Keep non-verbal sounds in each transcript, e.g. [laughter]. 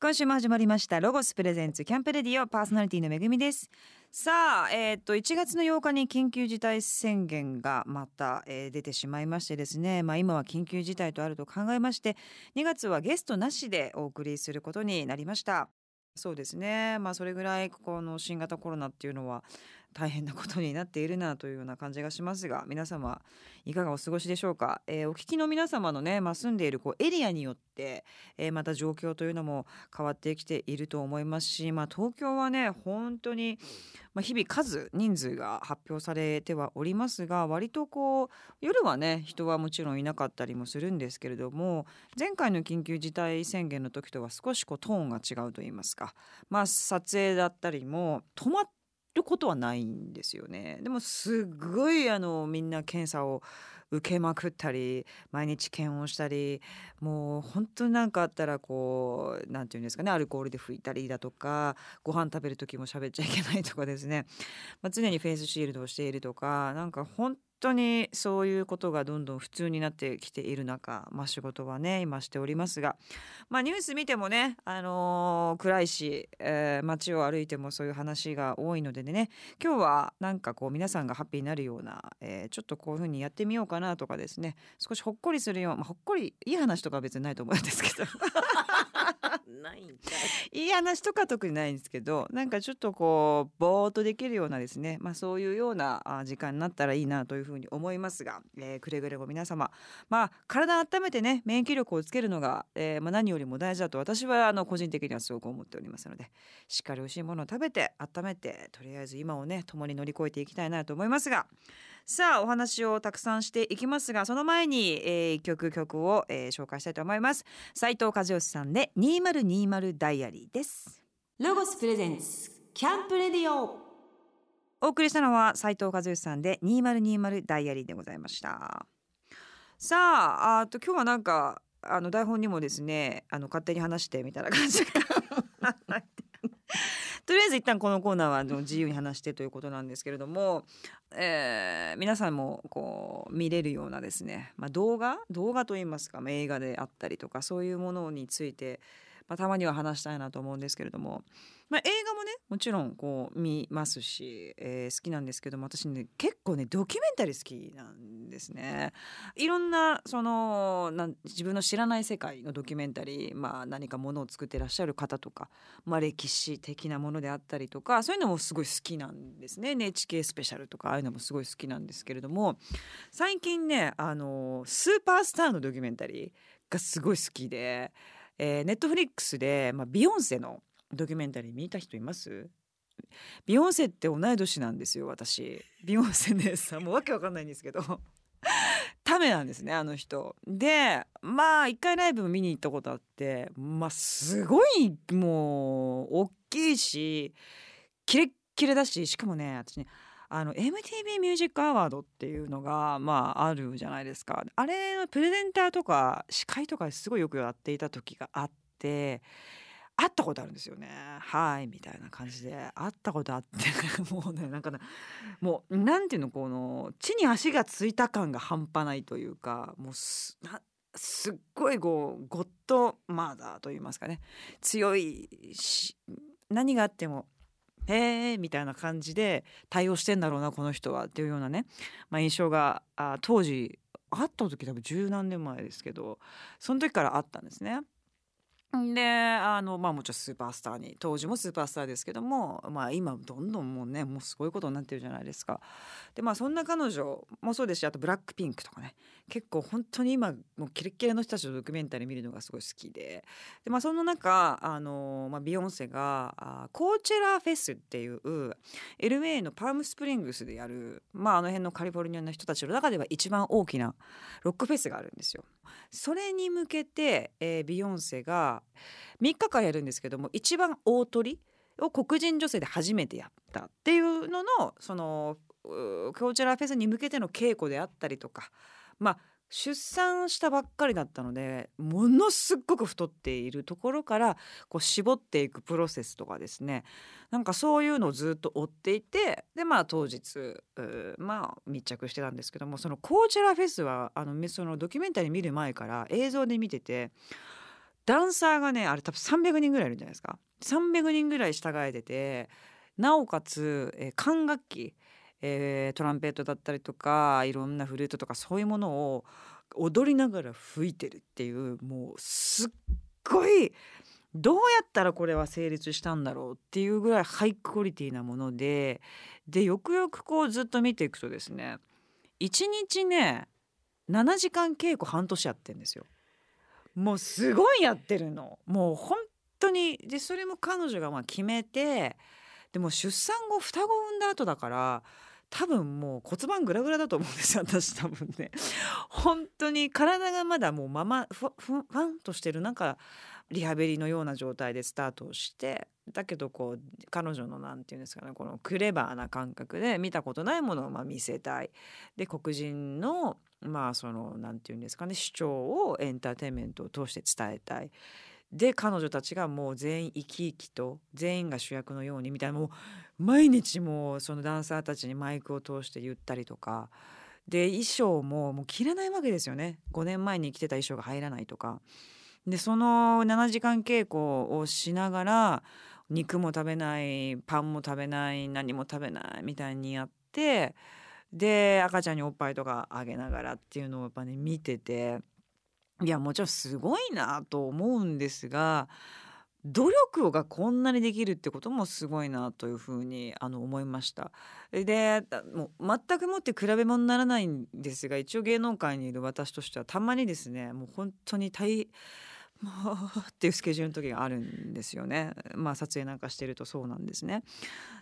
今週も始まりましたロゴスプレゼンツキャンプレディオパーソナリティのめぐみです。さあえーと1月の8日に緊急事態宣言がまた、えー出てしまいましてですね。まあ今は緊急事態とあると考えまして2月はゲストなしでお送りすることになりました。そうですね。まあそれぐらいこの新型コロナっていうのは大変なことになっているなというような感じがしますが皆様いかがお過ごしでしょうか、えーお聞きの皆様のね、まあ、住んでいるこうエリアによって、えーまた状況というのも変わってきていると思いますし、まあ、東京はね本当に、まあ、日々数人数が発表されてはおりますが割とこう夜はね人はもちろんいなかったりもするんですけれども前回の緊急事態宣言の時とは少しこうトーンが違うと言いますか、まあ、撮影だったりも止まってることはないんですよね。でもすごいあのみんな検査を受けまくったり毎日検温したりもう本当に何かあったらこうなんていうんですかねアルコールで拭いたりだとかご飯食べる時も喋っちゃいけないとかですね、まあ、常にフェイスシールドをしているとかなんか本当にそういうことがどんどん普通になってきている中、まあ、仕事はね今しておりますが、まあ、ニュース見てもね、あのー暗いし、えー街を歩いてもそういう話が多いのでね今日はなんかこう皆さんがハッピーになるような、えーちょっとこういうふうにやってみようかなとかですね少しほっこりするよう、まあ、ほっこりいい話とかは別にないと思うんですけど。ないんかい [laughs] い話とか特にないんですけどなんかちょっとこうぼーっとできるようなですね、まあ、そういうような時間になったらいいなというふうに思いますが、えーくれぐれも皆様まあ体温めてね免疫力をつけるのが、えーまあ、何よりも大事だと私はあの個人的にはすごく思っておりますのでしっかり美味しいものを食べて温めてとりあえず今をね共に乗り越えていきたいなと思いますがさあお話をたくさんしていきますがその前に、えー、一曲曲を、えー紹介したいと思います。斉藤和義さんで2020ダイアリーです。ロゴスプレゼンツキャンプレディオお送りしたのは斉藤和義さんで2020ダイアリーでございました。さああと今日はなんかあの台本にもですねあの勝手に話してみたいな感じがとりあえず一旦このコーナーは自由に話してということなんですけれども、えー皆さんもこう見れるようなですね、まあ、動画？動画といいますか、ま映画であったりとかそういうものについて、まあ、たまには話したいなと思うんですけれども、まあ、映画もねもちろんこう見ますし、えー好きなんですけども私ね結構ねドキュメンタリー好きなんですね。いろんなそのな自分の知らない世界のドキュメンタリー、まあ、何かものを作ってらっしゃる方とか、まあ、歴史的なものであったりとかそういうのもすごい好きなんですね NHK スペシャルとかああいうのもすごい好きなんですけれども最近ねあのスーパースターのドキュメンタリーがすごい好きで、えー、ネットフリックスで、まあ、ビヨンセのドキュメンタリー見た人います？ビヨンセって同い年なんですよ私。ビヨンセねさもうわけわかんないんですけど。ためなんですねあの人。でまあ一回ライブ見に行ったことあってまあすごいもう大きいしキレッキレだししかもね私ねあの MTV ミュージックアワードっていうのがまああるじゃないですか。あれのプレゼンターとか司会とかすごいよくやっていた時があって会ったことあるんですよね。はいみたいな感じで。会ったことあって [laughs] もうねなんかなもうなんていうのこの地に足がついた感が半端ないというかもうすなすっごいこうゴッドマーダーと言いますかね。強いし何があってもへえみたいな感じで対応してんだろうなこの人はっていうようなね、まあ、印象があ当時あった時多分十何年前ですけどその時からあったんですね。であのまあもちろんスーパースターに当時もスーパースターですけどもまあ今どんどんもうねもうすごいことになってるじゃないですか。でまあそんな彼女もそうですしあとブラックピンクとかね結構本当に今もうキレッキレの人たちのドキュメンタリー見るのがすごい好きでで、まあ、その中あの、まあ、ビヨンセがあコーチェラフェスっていう LA のパームスプリングスでやる、まあ、あの辺のカリフォルニアの人たちの中では一番大きなロックフェスがあるんですよ。それに向けて、えービヨンセが3日間やるんですけども一番大鳥を黒人女性で初めてやったっていうののそのうコーチェラフェスに向けての稽古であったりとかまあ出産したばっかりだったのでものすっごく太っているところからこう絞っていくプロセスとかですねなんかそういうのをずっと追っていてでまあ当日まあ密着してたんですけどもそのコーチェラフェスはあのそのドキュメンタリー見る前から映像で見ててダンサーがねあれ多分300人ぐらいいるんじゃないですか。300人ぐらい従えててなおかつ、え管楽器、えートランペットだったりとかいろんなフルートとかそういうものを踊りながら吹いてるっていうもうすっごいどうやったらこれは成立したんだろうっていうぐらいハイクオリティなものででよくよくこうずっと見ていくとですね1日ね7時間稽古半年やってんですよ。もうすごいやってるのもう本当にでそれも彼女がまあ決めてでも出産後双子産んだ後だから多分もう骨盤グラグラだと思うんですよ [laughs] 私多分ね本当に体がまだもうままふわふわふわんとしてるなんかリハビリのような状態でスタートをしてだけどこう彼女のなんていうんですかねこのクレバーな感覚で見たことないものをま見せたいで黒人のまあそのなんていうんですかね主張をエンターテインメントを通して伝えたい。で彼女たちがもう全員生き生きと全員が主役のようにみたいなもう毎日もうそのダンサーたちにマイクを通して言ったりとか。で衣装ももう着れないわけですよね。5年前に着てた衣装が入らないとか。でその7時間稽古をしながら肉も食べないパンも食べない何も食べないみたいにやってで赤ちゃんにおっぱいとかあげながらっていうのをやっぱね見てて。いやもちろんすごいなと思うんですが努力がこんなにできるってこともすごいなというふうにあの思いました。でもう全くもって比べ物にならないんですが一応芸能界にいる私としてはたまにですねもう本当に大もうっていうスケジュールの時があるんですよね。まあ撮影なんかしてるとそうなんですね。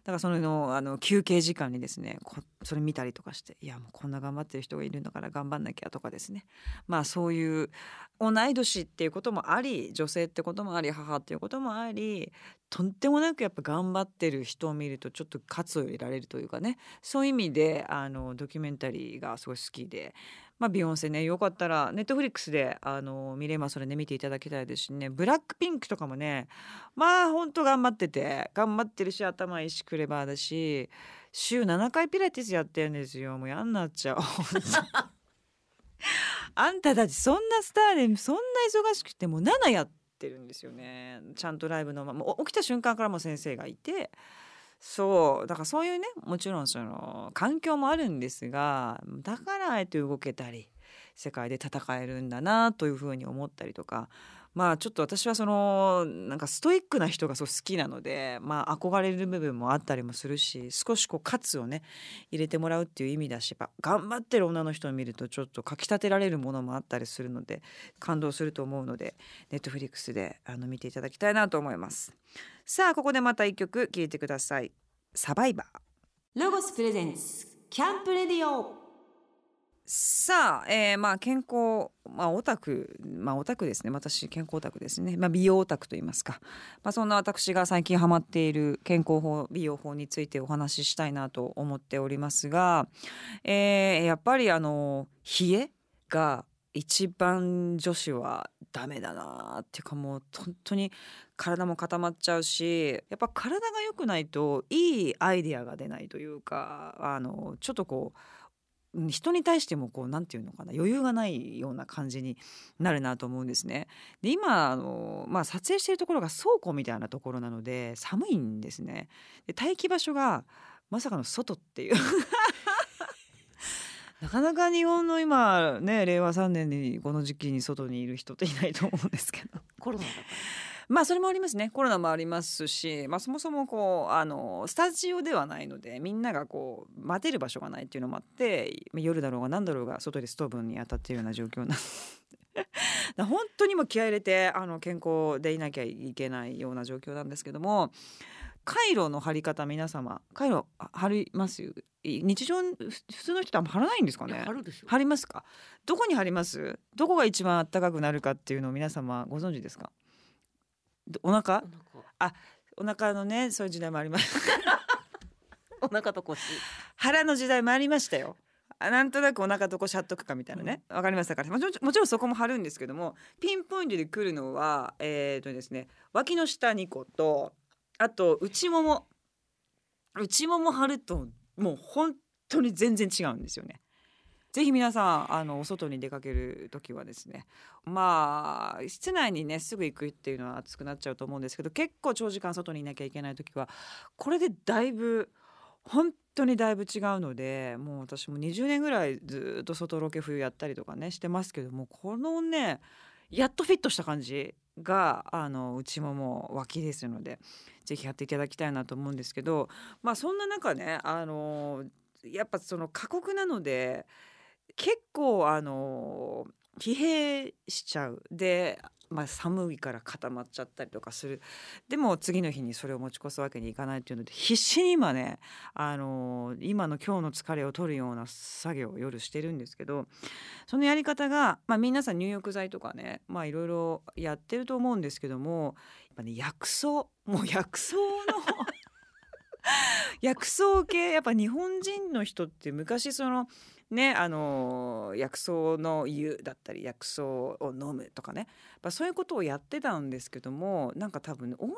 だからそのあの休憩時間にですねそれ見たりとかしていやもうこんな頑張ってる人がいるんだから頑張んなきゃとかですねまあそういう同い年っていうこともあり女性ってこともあり母っていうこともありとんでもなくやっぱ頑張ってる人を見るとちょっと喝を入れられるというかね。そういう意味であのドキュメンタリーがすごい好きで。まあ、ビヨンセねよかったらネットフリックスであの見れますそれね。見ていただきたいですしね。ブラックピンクとかもねまあほんと頑張ってて頑張ってるし頭いいしクレバーだし週7回ピラティスやってるんですよ。もう嫌になっちゃう。[laughs] あんたたちそんなスターでそんな忙しくてもう7やってるんですよね。ちゃんとライブのまま起きた瞬間からも先生がいてそうだからそういうねもちろんその環境もあるんですがだからあえて動けたり世界で戦えるんだなというふうに思ったりとかまあちょっと私はそのなんかストイックな人がそう好きなのでまあ憧れる部分もあったりもするし少しこう喝をね入れてもらうっていう意味だしやっぱ頑張ってる女の人を見るとちょっとかきたてられるものもあったりするので感動すると思うのでネットフリックスであの見ていただきたいなと思います。さあここでまた一曲聴いてください。サバイバー。ロゴスプレゼンツキャンプレディオ。さあ、えー、まあ健康まあオタクまあオタクですね。私健康オタクですね。まあ美容オタクと言いますか。まあそんな私が最近ハマっている健康法美容法についてお話ししたいなと思っておりますが、えー、やっぱりあの冷えが一番女子はダメだなっていうかもう本当に体も固まっちゃうしやっぱ体が良くないといいアイディアが出ないというかあのちょっとこう人に対してもこうなんていうのかな余裕がないような感じになるなと思うんですね。で今あの、まあ、撮影してるところが倉庫みたいなところなので寒いんですね。で待機場所がまさかの外っていう [laughs] なかなか日本の今ね令和3年にこの時期に外にいる人っていないと思うんですけどコロナだか？まあそれもありますね。コロナもありますし、まあ、そもそもこうあのスタジオではないのでみんながこう待てる場所がないっていうのもあってまあ夜だろうが何だろうが外でストーブに当たっているような状況なだ [laughs] 本当にもう気合い入れてあの健康でいなきゃいけないような状況なんですけどもカイロの貼り方皆様カイロあ貼ります？日常ふ普通の人ってあんま貼らないんですかね？貼りますか？どこに貼ります？どこが一番暖かくなるかっていうのを皆様ご存知ですか？どお腹？お腹。お腹のねそういう時代もあります。[laughs] お腹と腰。腹の時代もありましたよ。あなんとなくお腹どこしゃっとくかみたいなね。わかりましたからもちろんもちろんそこも貼るんですけどもピンポイントで来るのはえー、とですね脇の下2個とあと内もも。内もも貼るともう本当に全然違うんですよねぜひ皆さんあのお外に出かける時はですねまあ室内にねすぐ行くっていうのは暑くなっちゃうと思うんですけど結構長時間外にいなきゃいけない時はこれでだいぶ本当にだいぶ違うのでもう私も20年ぐらいずっと外ロケ冬やったりとかねしてますけどもこのねやっとフィットした感じがあのうちももう脇ですのでぜひやっていただきたいなと思うんですけどまあそんな中ねあのやっぱその過酷なので結構あの疲弊しちゃう。で、まあ、寒いから固まっちゃったりとかする。でも次の日にそれを持ち越すわけにいかないっていうので必死に今ねあの今の今日の疲れを取るような作業を夜してるんですけどそのやり方が、まあ、皆さん入浴剤とかねまあいろいろやってると思うんですけどもやっぱね薬草もう薬草の [laughs] 薬草系やっぱ日本人の人って昔そのねあの薬草の湯だったり薬草を飲むとかね。そういうことをやってたんですけどもなんか多分応仁の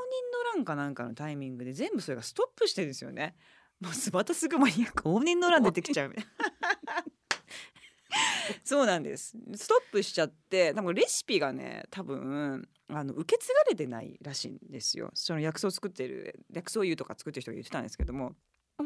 乱かなんかのタイミングで全部それがストップしてるんですよね。[laughs] もうまたすぐマニアック。応仁の乱出てきちゃう。[laughs] そうなんです。ストップしちゃって多分レシピがね多分あの受け継がれてないらしいんですよ。その薬草を作ってる薬草湯とか作ってる人が言ってたんですけども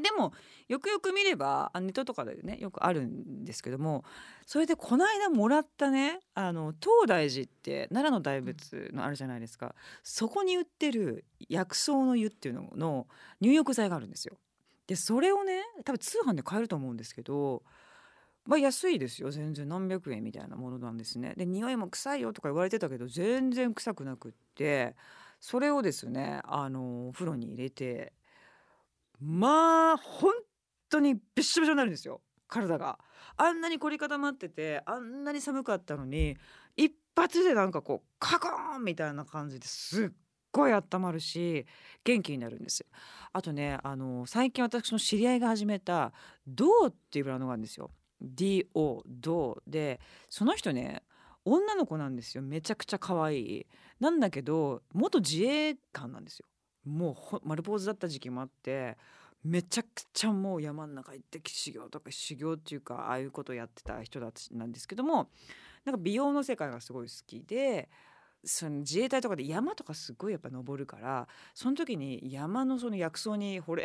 でもよくよく見ればあネットとかでねよくあるんですけどもそれでこの間もらったねあの東大寺って奈良の大仏のあるじゃないですかそこに売ってる薬草の湯っていうのの入浴剤があるんですよ。でそれをね多分通販で買えると思うんですけどまあ安いですよ全然何百円みたいなものなんですね。で匂いも臭いよとか言われてたけど全然臭くなくってそれをですねあのお風呂に入れてまあ本当にびしょびしょになるんですよ。体が。あんなに凝り固まっててあんなに寒かったのに一発でなんかこうカコーンみたいな感じですっごい温まるし元気になるんですあとねあの最近私の知り合いが始めたドーっていうブランドがあるんですよ。DO ドー。でその人ね女の子なんですよ。めちゃくちゃ可愛い。なんだけど元自衛官なんですよ。もう丸坊主だった時期もあってめちゃくちゃもう山の中行って修行とか修行っていうかああいうことやってた人たちなんですけどもなんか美容の世界がすごい好きでその自衛隊とかで山とかすごいやっぱ登るからその時に山のその薬草に惚れ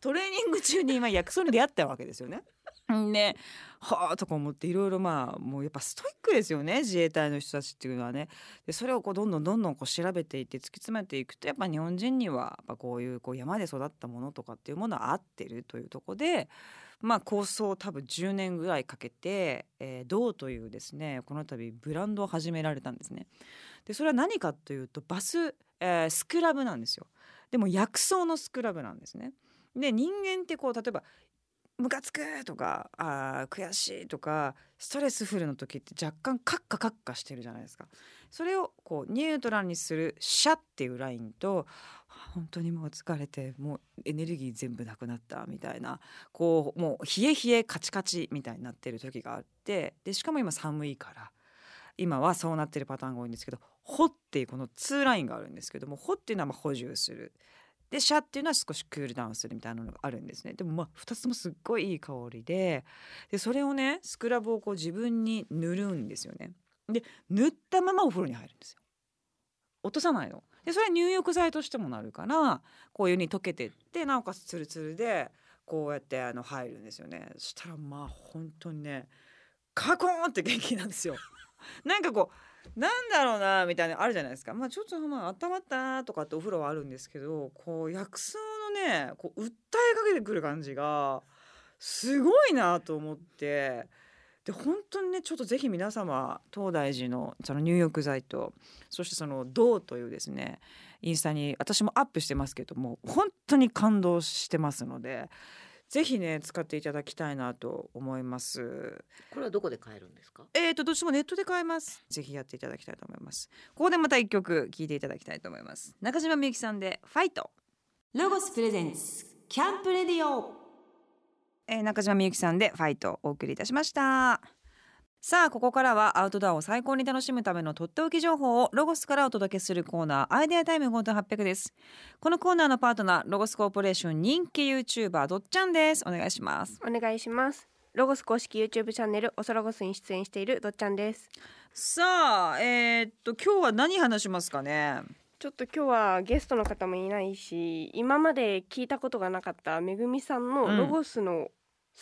トレーニング中に今薬草に出会ったわけですよね。ねはあとか思っていろいろまあもうやっぱストイックですよね自衛隊の人たちっていうのはねでそれをこうどんどんどんどんこう調べていって突き詰めていくとやっぱ日本人にはやっぱこういうこう山で育ったものとかっていうものは合ってるというとこでまあ構想多分10年ぐらいかけて、えー、銅というですねこの度ブランドを始められたんですね。でそれは何かというとバス、えー、スクラブなんですよ。でも薬草のスクラブなんですね。で人間ってこう例えばムカつくとかあ悔しいとかストレスフルの時って若干カッカカッカしてるじゃないですか。それをこうニュートラルにするシャっていうラインと本当にもう疲れてもうエネルギー全部なくなったみたいなこうもう冷え冷えカチカチみたいになってる時があってでしかも今寒いから今はそうなってるパターンが多いんですけど「ほ」っていうこの2ラインがあるんですけども「ほ」っていうのはま補充する。でシャっていうのは少しクールダウンするみたいなのがあるんですね。でもまあ2つともすっごいいい香りででそれをねスクラブをこう自分に塗るんですよね。で塗ったままお風呂に入るんですよ。落とさないの。でそれは入浴剤としてもなるからこういうに溶けてってなおかつツルツルでこうやってあの入るんですよね。そしたらまあ本当にねカコーンって元気なんですよ。なんかこうなんだろうなみたいなあるじゃないですか。まあちょっとまあ温まったなとかってお風呂はあるんですけどこう薬草のねこう訴えかけてくる感じがすごいなと思って。で本当にねちょっとぜひ皆様東大寺のその入浴剤とそしてその銅というですねインスタに私もアップしてますけども本当に感動してますのでぜひね使っていただきたいなと思います。これはどこで買えるんですか？えーとどっちもネットで買えます。ぜひやっていただきたいと思います。ここでまた一曲聴いていただきたいと思います。中島みゆきさんでファイト。ロゴスプレゼンツキャンプレディオえー中島みゆきさんでファイトをお送りいたしました。さあここからはアウトドアを最高に楽しむためのとっておき情報をロゴスからお届けするコーナーアイデアタイム5800です。このコーナーのパートナーロゴスコーポレーション人気 YouTuber どっちゃんです。お願いします。お願いしますロゴス公式 YouTube チャンネルおそロゴスに出演しているどっちゃんです。さあえーっと今日は何話しますかね？ちょっと今日はゲストの方もいないし今まで聞いたことがなかっためぐみさんうん。のロゴスの好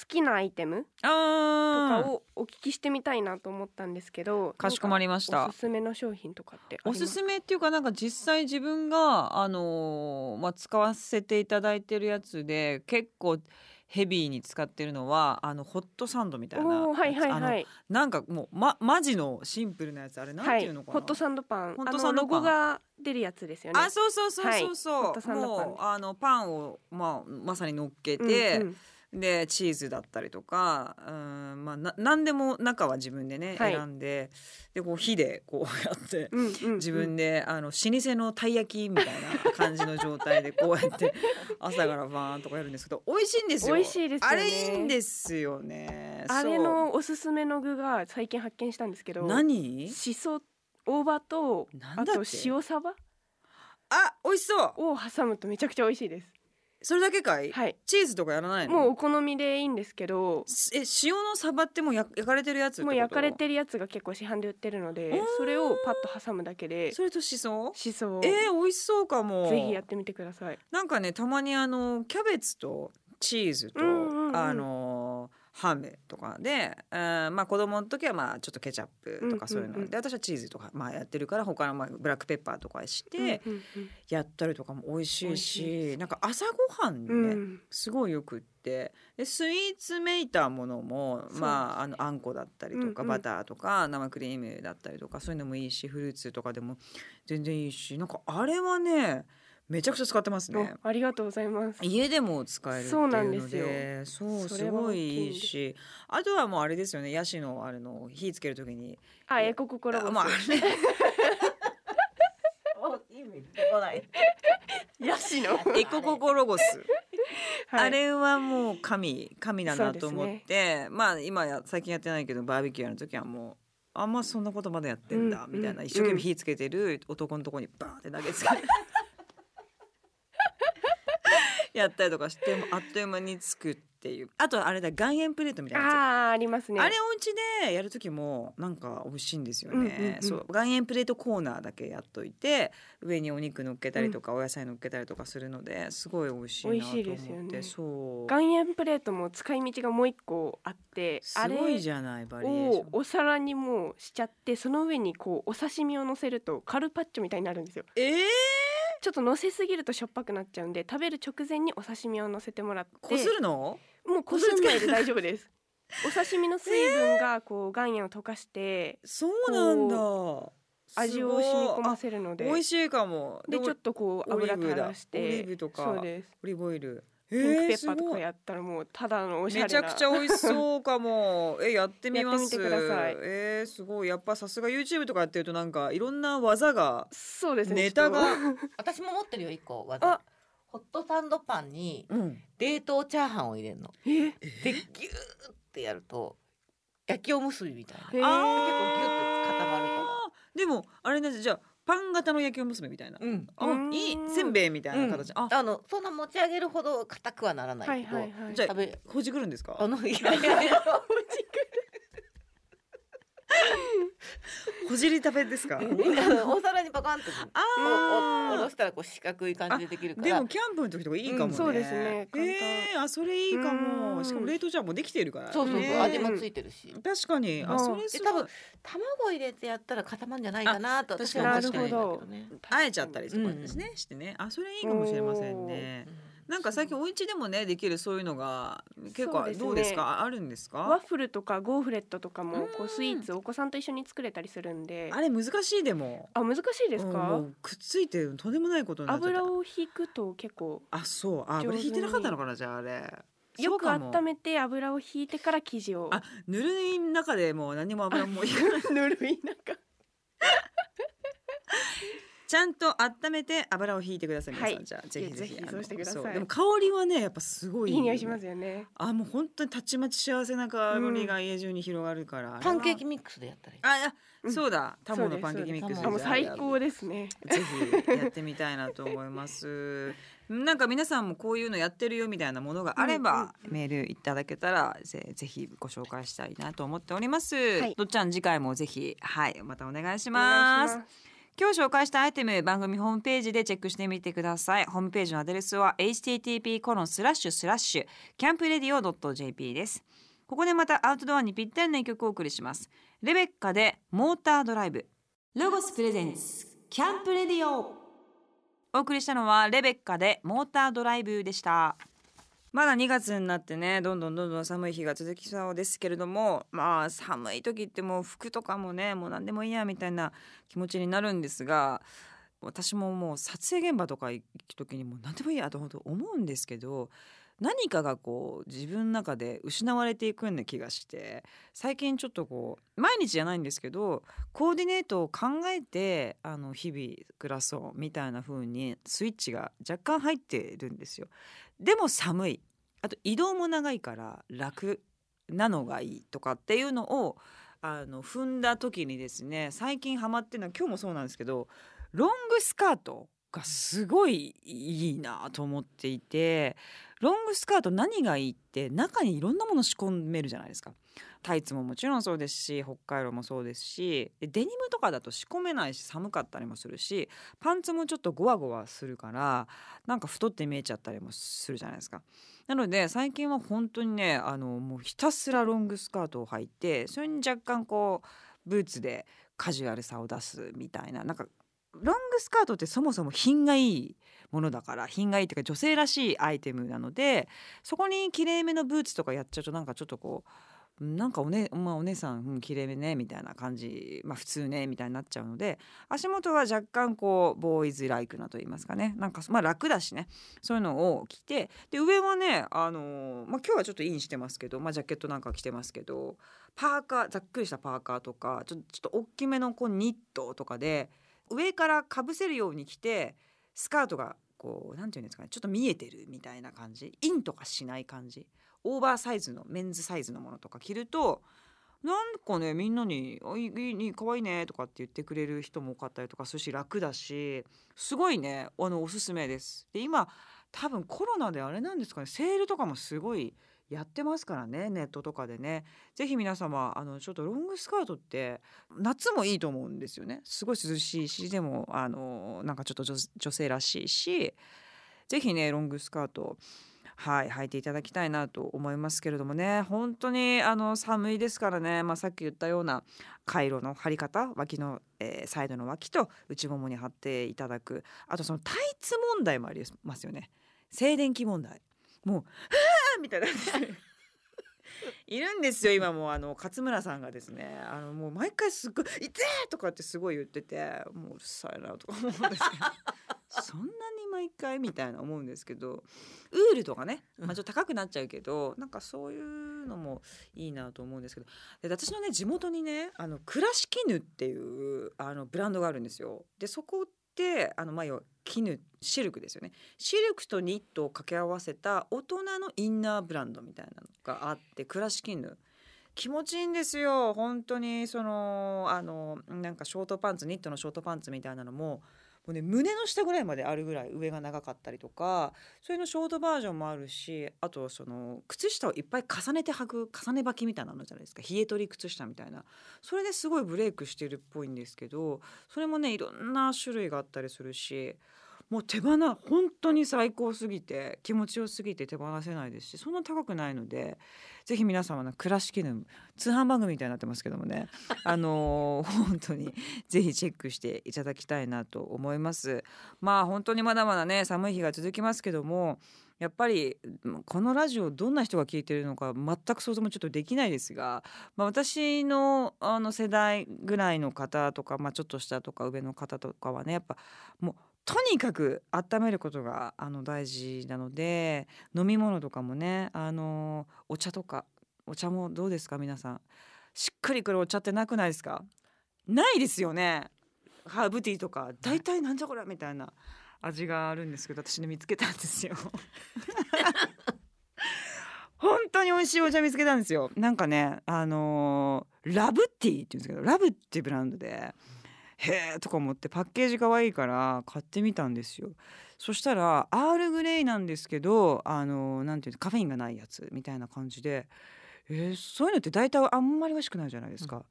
きなアイテムとあー。かをお聞きしてみたいなと思ったんですけどかしこまりました。なんかおすすめの商品とかってありますおすすめっていうかなんか実際自分があのーまあ使わせていただいてるやつで結構ヘビーに使ってるのはあのホットサンドみたいなおーはいはいあのはいなんかもうまマジのシンプルなやつあれなんはい。ていうのかな、ホットサンドパン。ホットあサンドパン。のロゴが出るやつですよね。あそうそうそうそうそう、はい。ホットサンドパンもうあのパンをまあまさに乗っけうんて、うんでチーズだったりとかうんまあな何でも中は自分でね、はい。選んででこう火でこう [laughs] やって。うんうんうん。自分であの老舗のたい焼きみたいな感じの状態でこうやって [laughs] 朝からバーンとかやるんですけど美味しいんですよ。美味しいですよね。あれいいんですよね。あれのおすすめの具が最近発見したんですけど何？しそ大葉とあと塩サバあ美味しそう。を挟むとめちゃくちゃ美味しいですそれだけかい、はい。チーズとかやらないの？もうお好みでいいんですけど。え塩のサバってもう焼焼かれてるやつもう焼かれてるやつが結構市販で売ってるのでそれをパッと挟むだけで。それとしそ？しそを。えー、美味しそうかも。ぜひやってみてください。なんかねたまにあのキャベツとチーズと、うんうんうんあのハムとかで、うん、まあ子供の時はまあちょっとケチャップとかそういうの、で私はチーズとかまあやってるから他のまあブラックペッパーとかしてやったりとかも美味しいしいし、でなんか朝ごはんにね、すごいよくってでスイーツめいたものもまああのあんこだったりとか、バターとか生クリームだったりとかそういうのもいいしフルーツとかでも全然いいしなんかあれはねめちゃくちゃ使ってますね。おありがとうございます。家でも使えるっていうそうなんのですよ。でそうそれはすごいいいし。あとはもうあれですよね。ヤシのあれの火つけるときに。あエコ心があまあ [laughs] あれヤシの。エコココロゴス、はい。あれはもう神神だなと思って、まあ今や最近やってないけどバーベキューやる時はもうあんまそんなことまでやってんだ、うんみたいな。うん一生懸命火つけてる男のとこにバーンって投げつけてやったりとかしてもあっという間につくっていう。あとあれだ岩塩プレートみたいなやつ。あーありますね。あれお家でやる時もなんか美味しいんですよね、うんうんうん。そう岩塩プレートコーナーだけやっといて上にお肉乗っけたりとか、お野菜乗っけたりとかするのですごい美味しいなと思って。美味しいですよね。そう。岩塩プレートも使い道がもう一個あってすあれごいじゃないバリエーション。をお皿にもうしちゃってその上にこうお刺身を乗せるとカルパッチョみたいになるんですよ。えー、ちょっと乗せすぎるとしょっぱくなっちゃうんで食べる直前にお刺身を乗せてもらって。こするの？もうこすらないで大丈夫です。[laughs] お刺身の水分がこう岩塩を溶かしてそうなんだ。味を染み込ませるので。美味しいかも。もでちょっとこう油垂らして。オリーブとかオリーブオイルピンクペッパーすごい。とかやったらもうただのおしゃれな。めちゃくちゃ美味しそうかも。[laughs] え、やってみます。やってみてください。えーすごい。やっぱさすが YouTube とかやってるとなんかいろんな技が。そうですねネタが。[laughs] 私も持ってるよ一個あ。技ホットサンドパンにうん。冷凍チャーハンを入れるの。とえでギューってやると焼きおむすびみたいな。へー。結構ギュッて固まるかあー。でもあれねじゃあパン型の焼きおむすびみたいな。らうん。あうん。いいせんべいみたいな形。あ。あのそんな持ち上げるほど硬くはならなはいいけど、はいはいじゃあ食べほじくるんですか？あ。のいやいやいやほじ [laughs] り食べですか？お皿にパカンとあおおおろあ。したらこう四角い感じでできるからでもキャンプの時とかいいかもね。うんそうですね簡単えー、あそれいいかも。うんしかも冷凍じゃもうできてるから。そうそうそう、ね味もついてるし確かに。あうんそれすご多分卵入れてやったら固まるんじゃないかなとあ私は思ってるんだけなるほどどね。あえちゃったりとかですね、してねあそれいいかもしれませんねなんか最近お家でもねできるそういうのが結構どうですか？あるんですか？ワッフルとかゴーフレットとかもこうスイーツお子さんと一緒に作れたりするんで。あれ難しいでも。あ難しいですうんかもうくっついてとんでもないこと油を引くと結構あそう。あ油引いてなかったのかなじゃああれ。よく温めて油を引いてから生地を。あぬるい中でもう何も油もいかないぬるい中ちゃんと温めて油をひいてください皆さん、はいじゃあぜひぜひそうしてください。でも香りはねやっぱすごいいい匂いしますよね。あもう本当にたちまち幸せな香りが家中に広がるから、パンケーキキミックスでやったらいい。あいやうん。そうだ。タモのパンケーキミックスもう最高ですね。ぜひやってみたいなと思います。[laughs] なんか皆さんもこういうのやってるよみたいなものがあれば、うんうんメールいただけたらぜぜひご紹介したいなと思っております。い。どっちゃん次回もぜひはいまたお願いしおます。今日紹介したアイテム番組ホームページでチェックしてみてください。ホームページのアドレスは http コロンスラッシュスラッシュキャンプレディオ .jp です。ここでまたアウトドアにぴったりな一曲をお送りします。レベッカでモータードライブ。ロゴスプレゼンツキャンプレディオお送りしたのはレベッカでモータードライブでしたまだ2月になってねどんどんどんどん寒い日が続きそうですけれどもまあ寒い時ってもう服とかもねもう何でもいいやみたいな気持ちになるんですが私ももう撮影現場とか行く時にもう何でもいいやと本当思うんですけど何かがこう自分の中で失われていくような気がして最近ちょっとこう毎日じゃないんですけどコーディネートを考えてあの日々暮らそうみたいな風にスイッチが若干入ってるんですよ。でも寒いあと移動も長いから楽なのがいいとかっていうのをあの踏んだ時にですね最近ハマってるのは今日もそうなんですけどロングスカートがすごいいいなと思っていてロングスカート何がいいって中にいろんなもの仕込めるじゃないですか。タイツももちろんそうですし北海道もそうですしデニムとかだと仕込めないし寒かったりもするしパンツもちょっとゴワゴワするからなんか太って見えちゃったりもするじゃないですか。なので最近は本当にねあのもうひたすらロングスカートを履いてそれに若干こうブーツでカジュアルさを出すみたいななんかロングスカートってそもそも品がいいものだから品がいいっていうか女性らしいアイテムなのでそこにきれいめのブーツとかやっちゃうとなんかちょっとこうなんかお,、ねまあ、お姉さん、うん、きれいねみたいな感じ、まあ、普通ねみたいになっちゃうので足元は若干こうボーイズライクなと言いますかね。なんかまあ楽だしね。そういうのを着てで上はね、あのーまあ、今日はちょっとインしてますけど、まあ、ジャケットなんか着てますけどパーカーざっくりしたパーカーとかちょちょっと大きめのこうニットとかで上からかぶせるように着てスカートがこうなんていうんですかねちょっと見えてるみたいな感じ。インとかしない感じ。オーバーサイズのメンズサイズのものとか着るとなんかねみんなに「あいいいい可愛いね」とかって言ってくれる人も多かったりとかするし楽だしすごいねあのおすすめです。で今多分コロナであれなんですかねセールとかもすごいやってますからねネットとかでね。ぜひ皆様あのちょっとロングスカートって夏もいいと思うんですよね。すごい涼しいしでもあのなんかちょっと女女性らしいしぜひねロングスカート。はい履いていただきたいなと思いますけれどもね。本当にあの寒いですからね、まあ、さっき言ったような回路の貼り方脇の、えーサイドの脇と内ももに貼っていただく。あとそのタイツ問題もありますよね。静電気問題。もう「はあ!」みたいな。いるんですよ今もうあの勝村さんがですね。あのもう毎回すっごい「痛え!」とかってすごい言っててもううるさいなとか思うんですけど。そんなに毎回みたいな思うんですけどウールとかね、まあ、ちょっと高くなっちゃうけどなんかそういうのもいいなと思うんですけどで私のね地元にねあの倉敷絹っていうあのブランドがあるんですよ。でそこってあのまあ要は絹シルクですよね。シルクとニットを掛け合わせた大人のインナーブランドみたいなのがあって倉敷絹。気持ちいいんですよ。本当にそのあのなんかショートパンツニットのショートパンツみたいなのももうね胸の下ぐらいまであるぐらい上が長かったりとかそれのショートバージョンもあるしあとその靴下をいっぱい重ねて履く重ね履きみたいなのじゃないですか。冷え取り靴下みたいな。それですごいブレイクしてるっぽいんですけどそれもねいろんな種類があったりするしもう手放本当に最高すぎて気持ちよすぎて手放せないですしそんな高くないのでぜひ皆様の倉敷の通販番組みたいになってますけどもね [laughs] あのー本当にぜひチェックしていただきたいなと思います。まあ本当にまだまだね寒い日が続きますけどもやっぱりうんこのラジオどんな人が聞いてるのか全く想像もちょっとできないですが、まあ、私のあの世代ぐらいの方とか、まあ、ちょっと下とか上の方とかはねやっぱもうとにかく温めることがあの大事なので飲み物とかもねあのお茶とかお茶もどうですか？皆さん。しっくりくるお茶ってなくないですか？ないですよね。ハーブティーとか。大体なんじゃこれみたいな味があるんですけど私ね見つけたんですよ。[laughs] 本当に美味しいお茶見つけたんですよ。なんかねあのーラブティーって言うんですけどラブっていうブランドで。へえとか思ってパッケージ可愛いから買ってみたんですよ。そしたらアールグレイなんですけどあのなんていうのカフェインがないやつみたいな感じでえーそういうのって大体あんまり美味しくないじゃないですか、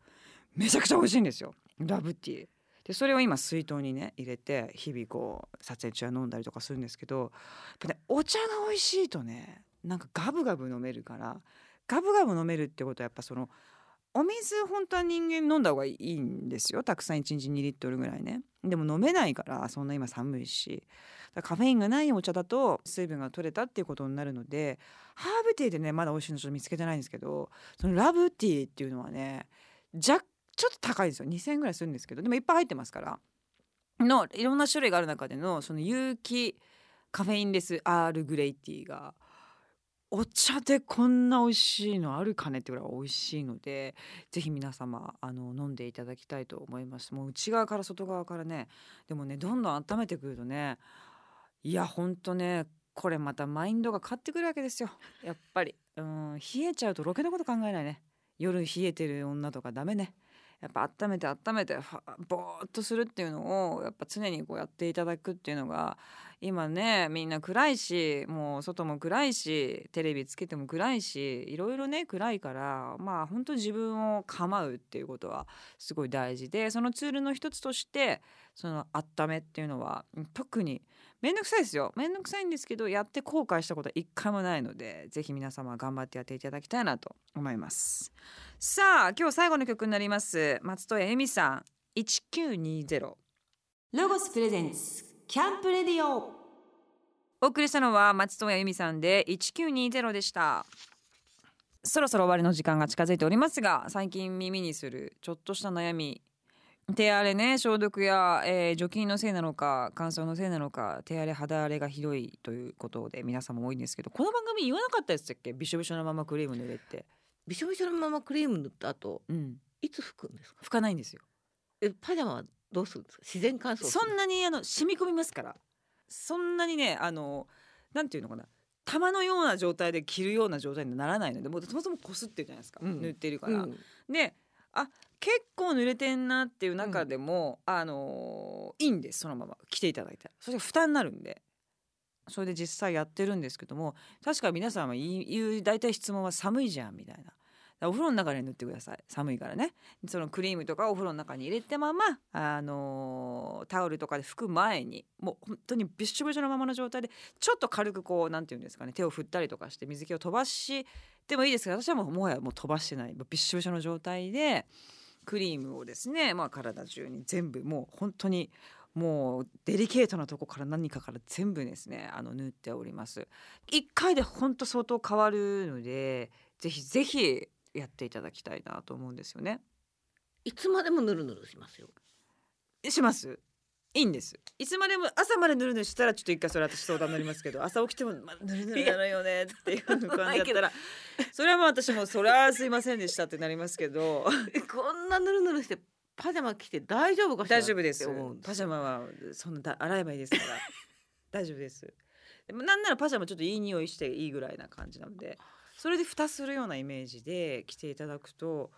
めちゃくちゃ美味しいんですよラブティー。でそれを今水筒にね入れて日々こう撮影中は飲んだりとかするんですけどやっぱねお茶が美味しいとねなんかガブガブ飲めるからガブガブ飲めるってことはやっぱそのお水本当は人間飲んだ方がいいんですよ。たくさん1日2リットルぐらいね。でも飲めないからそんな今寒いし。カフェインがないお茶だと水分が取れたっていうことになるのでハーブティーでねまだ美味しいのちょっと見つけてないんですけどそのラブティーっていうのはね若ちょっと高いですよ。2,000円ぐらいするんですけどでもいっぱい入ってますから。のいろんな種類がある中でのその有機カフェインレスアールグレイティーがお茶でこんな美味しいのあるかねってぐらい美味しいのでぜひ皆様あの飲んでいただきたいと思います。もう内側から外側からね。でもねどんどん温めてくるとねいやほんとねこれまたマインドが変わってくるわけですよ。やっぱり。うん冷えちゃうとろけのこと考えないね。夜冷えてる女とかダメね。やっぱ温めて温めてぼーっとするっていうのをやっぱ常にこうやっていただくっていうのが今ねみんな暗いしもう外も暗いしテレビつけても暗いしいろいろね暗いからまあ本当自分を構うっていうことはすごい大事でそのツールの一つとしてその温めっていうのは特に面倒くさいですよ。面倒くさいんですけどやって後悔したことは一回もないのでぜひ皆様頑張ってやっていただきたいなと思います。さあ今日最後の曲になります。松任谷由実さん1920ロゴスプレゼンツ。キャンプレディオ。お送りしたのは松任谷由実さんで1920でした。そろそろ終わりの時間が近づいておりますが最近耳にするちょっとした悩み。手荒れね消毒や、えー除菌のせいなのか乾燥のせいなのか手荒れ肌荒れがひどいということで皆さんも多いんですけどこの番組言わなかったでしたっけ？びしょびしょのままクリーム塗れって。びしょびしょのままクリーム塗った後うん。いつ拭くんですか？拭かないんですよ。えパジャマはどうするんですか？自然乾燥そんなにあの染み込みますから。そんなにねあのなんていうのかな。玉のような状態で着るような状態にはならないのでもうそもそもこすってるじゃないですか、うん。塗ってるから、うん。であ結構濡れてんなっていう中でも、あのーいいんですそのまま。着ていただいたら。それが負担になるんで。それで実際やってるんですけども確か皆さんは言う大体質問は寒いじゃんみたいな。お風呂の中に塗ってください。寒いからね。そのクリームとかお風呂の中に入れてまま、あのータオルとかで拭く前にもう本当にびっしょびしょのままの状態でちょっと軽くこうなんていうんですかね手を振ったりとかして水気を飛ばしてもいいですけど私はもうもはやもう飛ばしてない。びっしょびしょの状態でクリームをですね、まあ、体中に全部もう本当にもうデリケートなとこから何かから全部ですねあの塗っております。一回で本当相当変わるのでぜひぜひやっていただきたいなと思うんですよね。いつまでもぬるぬるしますよ。します。いいんです。いつまでも朝までぬるぬるしたらちょっと一回それ私相談乗りますけど [laughs] 朝起きても、まあ、ぬるぬるなのよね。っていう感じだったら。それはもう私もそれはすいませんでしたってなりますけど。えこんなぬるぬるしてパジャマ着て大丈夫か大丈夫です。パジャマはそんなだ洗えばいいですから。大丈夫です。でもなんならパジャマちょっといい匂いしていいぐらいな感じなのでそれで蓋するようなイメージで着ていただくと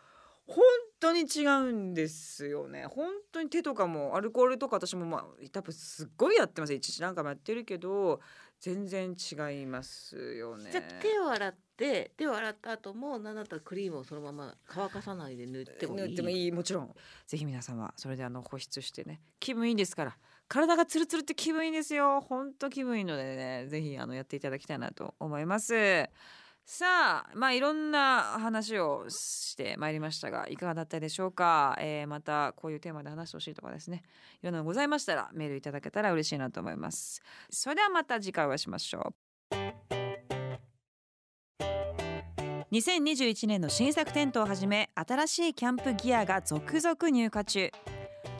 本当に違うんですよね。本当に手とかもアルコールとか私もまあ多分すっごいやってます。一日なんかもやってるけど全然違いますよね。じゃあ手を洗って手を洗った後も何だったらクリームをそのまま乾かさないで塗ってもいい？塗ってもいい。もちろん。ぜひ皆様それであの保湿してね。気分いいですから。体がツルツルって気分いいんですよ。ほんと気分いいのでねぜひあのやっていただきたいなと思いますさあまあいろんな話をしてまいりましたがいかがだったでしょうか、えーまたこういうテーマで話してほしいとかですね。いろんなのございましたらメールいただけたら嬉しいなと思います。それではまた次回お会いしましょう。2021年の新作テントをはじめ新しいキャンプギアが続々入荷中。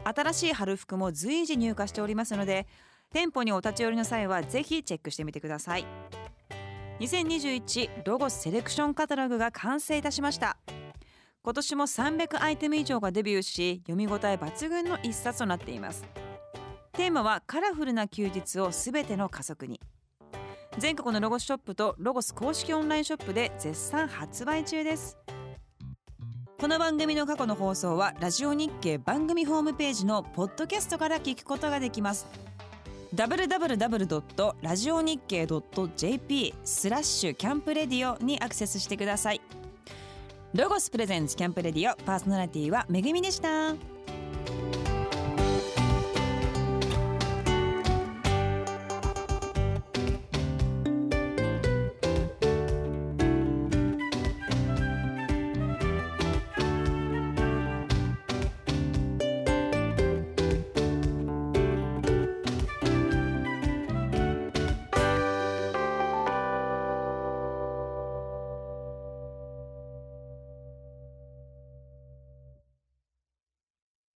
新しい春服も随時入荷しておりますので店舗にお立ち寄りの際はぜひチェックしてみてください。2021ロゴスセレクションカタログが完成いたしました。今年も300アイテム以上がデビューし読み応え抜群の一冊となっています。テーマはカラフルな休日をすべての加速に。全国のロゴスショップとロゴス公式オンラインショップで絶賛発売中です。この番組の過去の放送はラジオ日経番組ホームページのポッドキャストから聞くことができます。Www. ラジオ日経 .jp スラッシュキャンプレディオにアクセスしてくださいロゴスプレゼンツキャンプレディオパーソナリティはめぐみでした